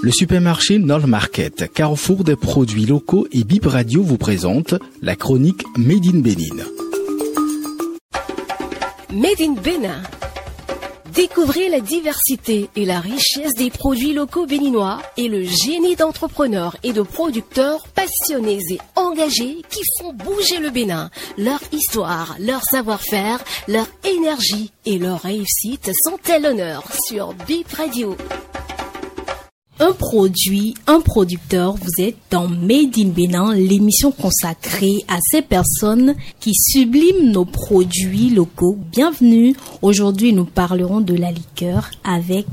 Le supermarché Nord Market, carrefour des produits locaux et Bip Radio vous présente la chronique Made in Bénin. Made in Bénin. Découvrez la diversité et la richesse des produits locaux béninois et le génie d'entrepreneurs et de producteurs passionnés et engagés qui font bouger le Bénin. Leur histoire, leur savoir-faire, leur énergie et leur réussite sont à l'honneur sur Bip Radio. Un produit, un producteur, vous êtes dans Made in Bénin, l'émission consacrée à ces personnes qui subliment nos produits locaux. Bienvenue. Aujourd'hui, nous parlerons de la liqueur avec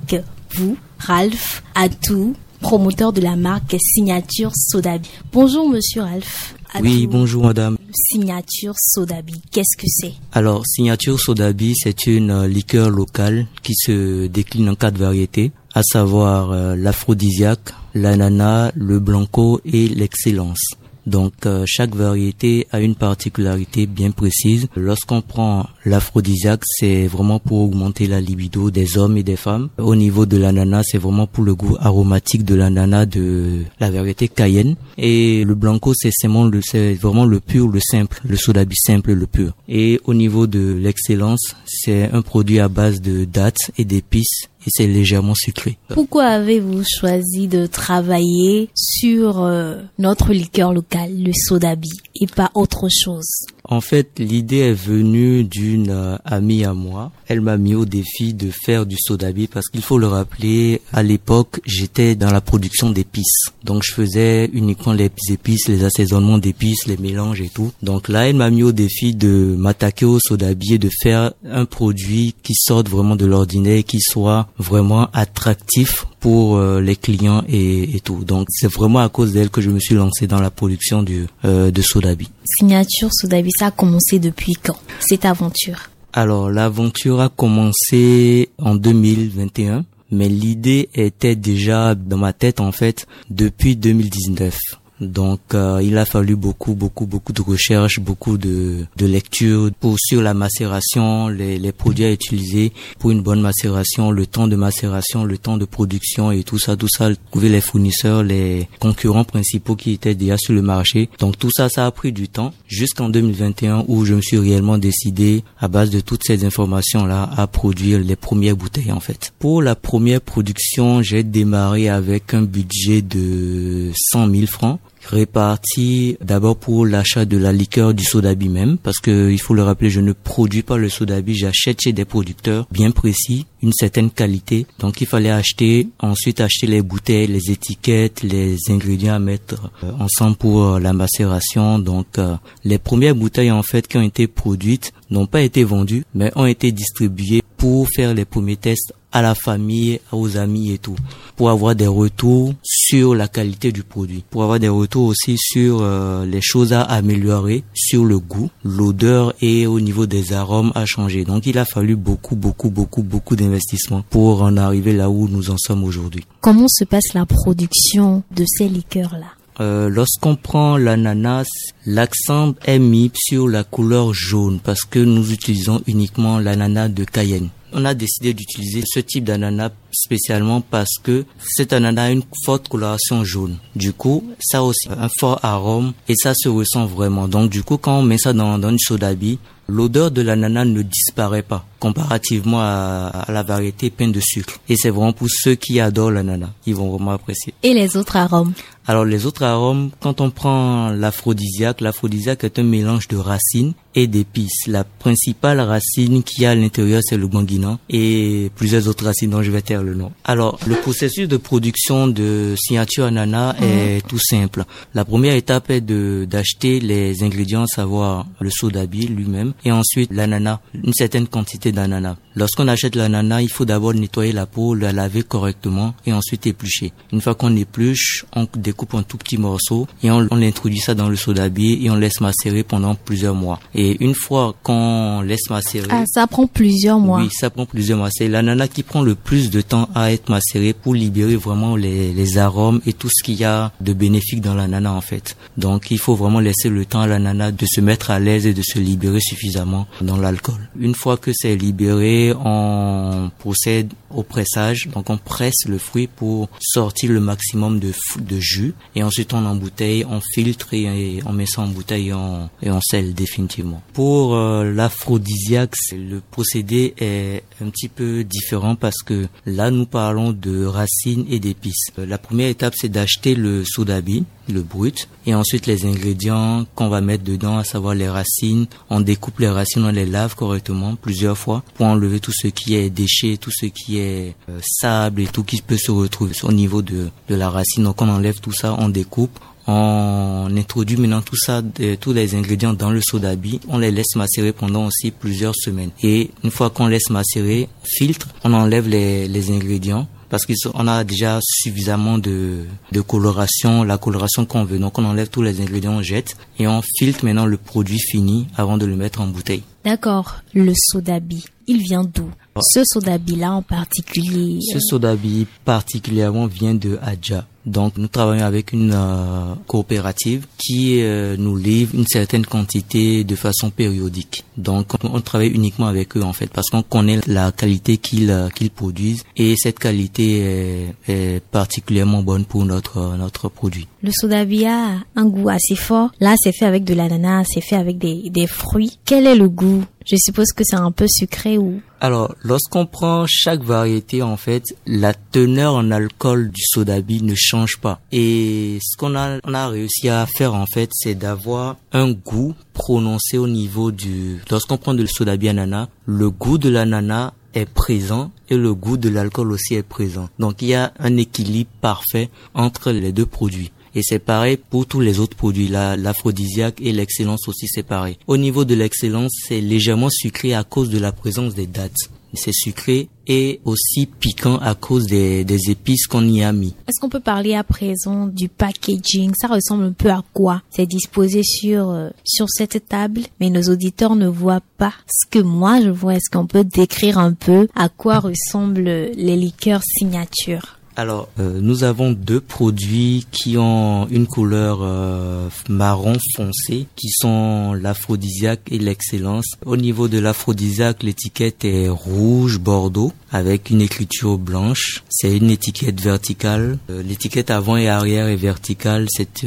vous, Ralph Atou, promoteur de la marque Signature Sodabi. Bonjour, monsieur Ralph. Oui, bonjour madame. Signature Sodabi, qu'est-ce que c'est? Alors, Signature Sodabi, c'est une euh, liqueur locale qui se décline en quatre variétés à savoir euh, l'aphrodisiaque, l'ananas, le blanco et l'excellence. Donc euh, chaque variété a une particularité bien précise. Lorsqu'on prend l'aphrodisiaque, c'est vraiment pour augmenter la libido des hommes et des femmes. Au niveau de l'ananas, c'est vraiment pour le goût aromatique de l'ananas de la variété Cayenne. Et le blanco, c'est vraiment le pur, le simple, le sodabi simple, le pur. Et au niveau de l'excellence, c'est un produit à base de dattes et d'épices et c'est légèrement sucré. Pourquoi avez-vous choisi de travailler sur euh, notre liqueur locale, le sodabi, et pas autre chose? En fait, l'idée est venue d'une euh, amie à moi. Elle m'a mis au défi de faire du sodabi parce qu'il faut le rappeler, à l'époque, j'étais dans la production d'épices. Donc je faisais uniquement les épices, les assaisonnements d'épices, les mélanges et tout. Donc là, elle m'a mis au défi de m'attaquer au sodabi et de faire un produit qui sorte vraiment de l'ordinaire, qui soit vraiment attractif pour euh, les clients et, et tout. Donc c'est vraiment à cause d'elle que je me suis lancé dans la production du, euh, de Sodabi. Signature Sodabi, ça a commencé depuis quand cette aventure? Alors l'aventure a commencé en 2021 mais l'idée était déjà dans ma tête en fait depuis 2019. Donc euh, il a fallu beaucoup, beaucoup, beaucoup de recherches, beaucoup de, de lectures pour sur la macération, les, les produits à utiliser pour une bonne macération, le temps de macération, le temps de production et tout ça, tout ça, trouver les fournisseurs, les concurrents principaux qui étaient déjà sur le marché. Donc tout ça, ça a pris du temps jusqu'en 2021 où je me suis réellement décidé à base de toutes ces informations là à produire les premières bouteilles en fait. Pour la première production, j'ai démarré avec un budget de 100 000 francs réparti d'abord pour l'achat de la liqueur du sodabi même, parce que il faut le rappeler, je ne produis pas le sodabi, j'achète chez des producteurs bien précis, une certaine qualité. Donc il fallait acheter, ensuite acheter les bouteilles, les étiquettes, les ingrédients à mettre euh, ensemble pour euh, la macération. Donc euh, les premières bouteilles en fait qui ont été produites n'ont pas été vendues, mais ont été distribuées pour faire les premiers tests à la famille, aux amis et tout, pour avoir des retours sur la qualité du produit, pour avoir des retours aussi sur euh, les choses à améliorer, sur le goût, l'odeur et au niveau des arômes à changer. Donc il a fallu beaucoup, beaucoup, beaucoup, beaucoup d'investissements pour en arriver là où nous en sommes aujourd'hui. Comment se passe la production de ces liqueurs-là? Euh, lorsqu'on prend l'ananas, l'accent est mis sur la couleur jaune parce que nous utilisons uniquement l'ananas de Cayenne on a décidé d'utiliser ce type d'ananas spécialement parce que cet ananas a une forte coloration jaune. Du coup, ça a aussi un fort arôme et ça se ressent vraiment. Donc du coup, quand on met ça dans, dans une sodabi, l'odeur de l'ananas ne disparaît pas comparativement à, la variété pleine de sucre. Et c'est vraiment pour ceux qui adorent l'ananas, ils vont vraiment apprécier. Et les autres arômes? Alors les autres arômes, quand on prend l'aphrodisiaque, l'aphrodisiaque est un mélange de racines et d'épices. La principale racine qui y a à l'intérieur, c'est le guanguinan et plusieurs autres racines dont je vais taire le nom. Alors, le processus de production de signature ananas est mhm. tout simple. La première étape est de d'acheter les ingrédients, à savoir le sodabi lui-même et ensuite l'ananas, une certaine quantité d'ananas. Lorsqu'on achète l'ananas, il faut d'abord nettoyer la peau, la laver correctement et ensuite éplucher. Une fois qu'on épluche, on découpe en tout petits morceaux et on, on introduit ça dans le sodabi et on laisse macérer pendant plusieurs mois. Et Et une fois qu'on laisse macérer... Ah, ça prend plusieurs mois. Oui, ça prend plusieurs mois. C'est l'ananas qui prend le plus de temps à être macéré pour libérer vraiment les, les arômes et tout ce qu'il y a de bénéfique dans l'ananas en fait. Donc il faut vraiment laisser le temps à l'ananas de se mettre à l'aise et de se libérer suffisamment dans l'alcool. Une fois que c'est libéré, on procède au pressage. Donc on presse le fruit pour sortir le maximum de, de jus et ensuite on embouteille, on filtre et, on met ça en bouteille et on, et on scelle définitivement. Pour euh, l'aphrodisiaque, le procédé est un petit peu différent parce que là nous parlons de racines et d'épices. Euh, la première étape c'est d'acheter le sodabi, le brut, et ensuite les ingrédients qu'on va mettre dedans, à savoir les racines. On découpe les racines, on les lave correctement plusieurs fois pour enlever tout ce qui est déchets, tout ce qui est euh, sable et tout qui peut se retrouver au niveau de, de la racine. Donc on enlève tout ça, on découpe, on introduit maintenant tout ça, tous les ingrédients dans le sodabi. On les laisse macérer pendant aussi plusieurs semaines. Et une fois qu'on laisse macérer, on filtre, on enlève les, les ingrédients parce qu'on a déjà suffisamment de, de coloration, la coloration qu'on veut. Donc on enlève tous les ingrédients, on jette et on filtre maintenant le produit fini avant de le mettre en bouteille. D'accord. Le sodabi, il vient d'où? Ce sodabi-là en particulier Ce sodabi particulièrement vient de Adja. Donc nous travaillons avec une euh, coopérative qui euh, nous livre une certaine quantité de façon périodique. Donc on travaille uniquement avec eux en fait parce qu'on connaît la qualité qu'ils euh, qu'ils produisent et cette qualité est, est, particulièrement bonne pour notre notre produit. Le sodabi a un goût assez fort. Là c'est fait avec de l'ananas, c'est fait avec des, des fruits. Quel est le goût je suppose que c'est un peu sucré ou Alors, lorsqu'on prend chaque variété, en fait, la teneur en alcool du sodabi ne change pas. Et ce qu'on a, on a réussi à faire, en fait, c'est d'avoir un goût prononcé au niveau du... Lorsqu'on prend du sodabi ananas, le goût de l'ananas est présent et le goût de l'alcool aussi est présent. Donc il y a un équilibre parfait entre les deux produits. Et c'est pareil pour tous les autres produits. L'aphrodisiaque et l'excellence aussi, c'est pareil. Au niveau de l'excellence, c'est légèrement sucré à cause de la présence des dates. C'est sucré et aussi piquant à cause des, épices qu'on y a mis. Est-ce qu'on peut parler à présent du packaging? Ça ressemble un peu à quoi? C'est disposé sur euh, sur cette table, mais nos auditeurs ne voient pas ce que moi je vois. Est-ce qu'on peut décrire un peu à quoi ressemblent les liqueurs signature? Alors, euh, nous avons deux produits qui ont une couleur euh, marron foncé, qui sont l'aphrodisiaque et l'excellence. Au niveau de l'aphrodisiaque, l'étiquette est rouge bordeaux avec une écriture blanche. C'est une étiquette verticale. Euh, l'étiquette avant et arrière est verticale. C'est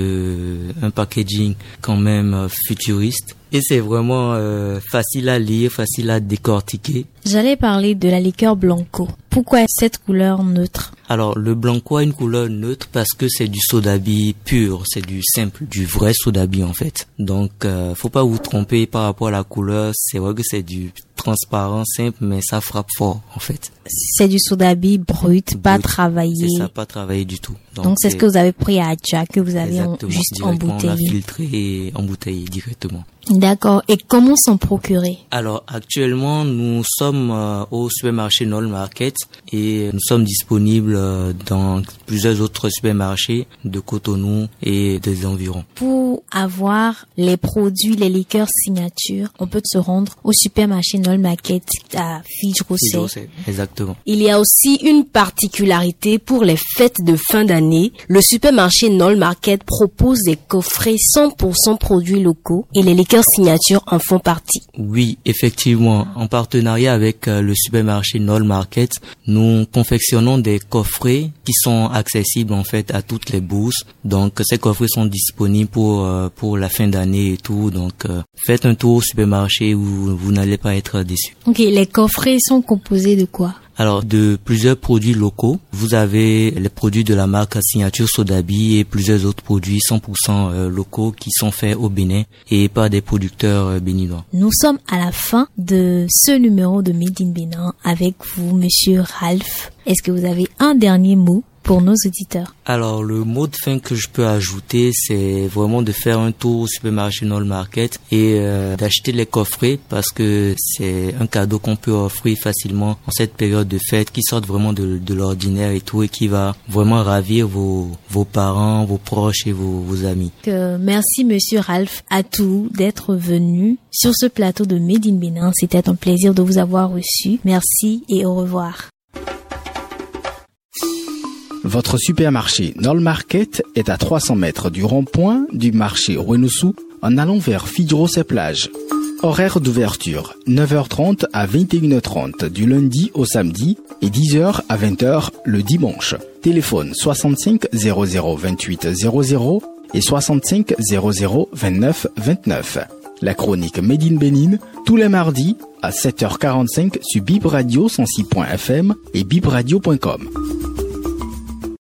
un packaging quand même futuriste et c'est vraiment euh, facile à lire, facile à décortiquer. J'allais parler de la liqueur blanco. Pourquoi cette couleur neutre? Alors le blanco a une couleur neutre parce que c'est du sodabi pur, c'est du simple, du vrai sodabi en fait. Donc euh, faut pas vous tromper par rapport à la couleur, c'est vrai que c'est du transparent, simple, mais ça frappe fort en fait. C'est du sodabi brut, pas travaillé. C'est ça, pas travaillé du tout. Donc c'est ce que vous avez pris à Adja, que vous avez juste embouteillé. On filtré et embouteillé directement. D'accord. Et comment s'en procurer Alors actuellement, nous sommes euh, au supermarché Nol Market et nous sommes disponibles euh, dans plusieurs autres supermarchés de Cotonou et des environs. Pour avoir les produits, les liqueurs signature, on peut se rendre au supermarché Nol Market à Fidj Exactement. Il y a aussi une particularité pour les fêtes de fin d'année. Le supermarché Nol Market propose des coffrets 100% produits locaux et les liqueurs signatures en font partie. Oui, effectivement. En partenariat avec euh, le supermarché Nol Market, nous confectionnons des coffrets qui sont accessibles en fait à toutes les bourses. Donc ces coffrets sont disponibles pour euh, pour la fin d'année et tout. Donc euh, faites un tour au supermarché où vous n'allez pas être Ok, les coffrets sont composés de quoi? Alors, de plusieurs produits locaux, vous avez les produits de la marque Signature Sodabi et plusieurs autres produits 100% euh, locaux qui sont faits au Bénin et par des producteurs euh, béninois. Nous sommes à la fin de ce numéro de Made in Bénin avec vous, monsieur Ralph. Est-ce que vous avez un dernier mot pour nos auditeurs Alors, le mot de fin que je peux ajouter, c'est vraiment de faire un tour au supermarché Nol Market et euh, d'acheter les coffrets parce que c'est un cadeau qu'on peut offrir facilement en cette période de fête qui sort vraiment de, de l'ordinaire et tout et qui va vraiment ravir vos, vos parents, vos proches et vos, vos amis. Merci Monsieur Ralph Atou d'être venu sur ce plateau de Made in Bénin. C'était un plaisir de vous avoir reçu. Merci et au revoir. Votre supermarché Nol Market est à 300 mètres du rond-point du marché Renoussou en allant vers Fidros et plage. Horaire d'ouverture 9h30 à 21h30 du lundi au samedi et 10h à 20h le dimanche. Téléphone 65 00 28 00 et 65 00 29 29. La chronique Made in Bénin tous les mardis à 7h45 sur Bib Radio 106.fm et bibradio.com.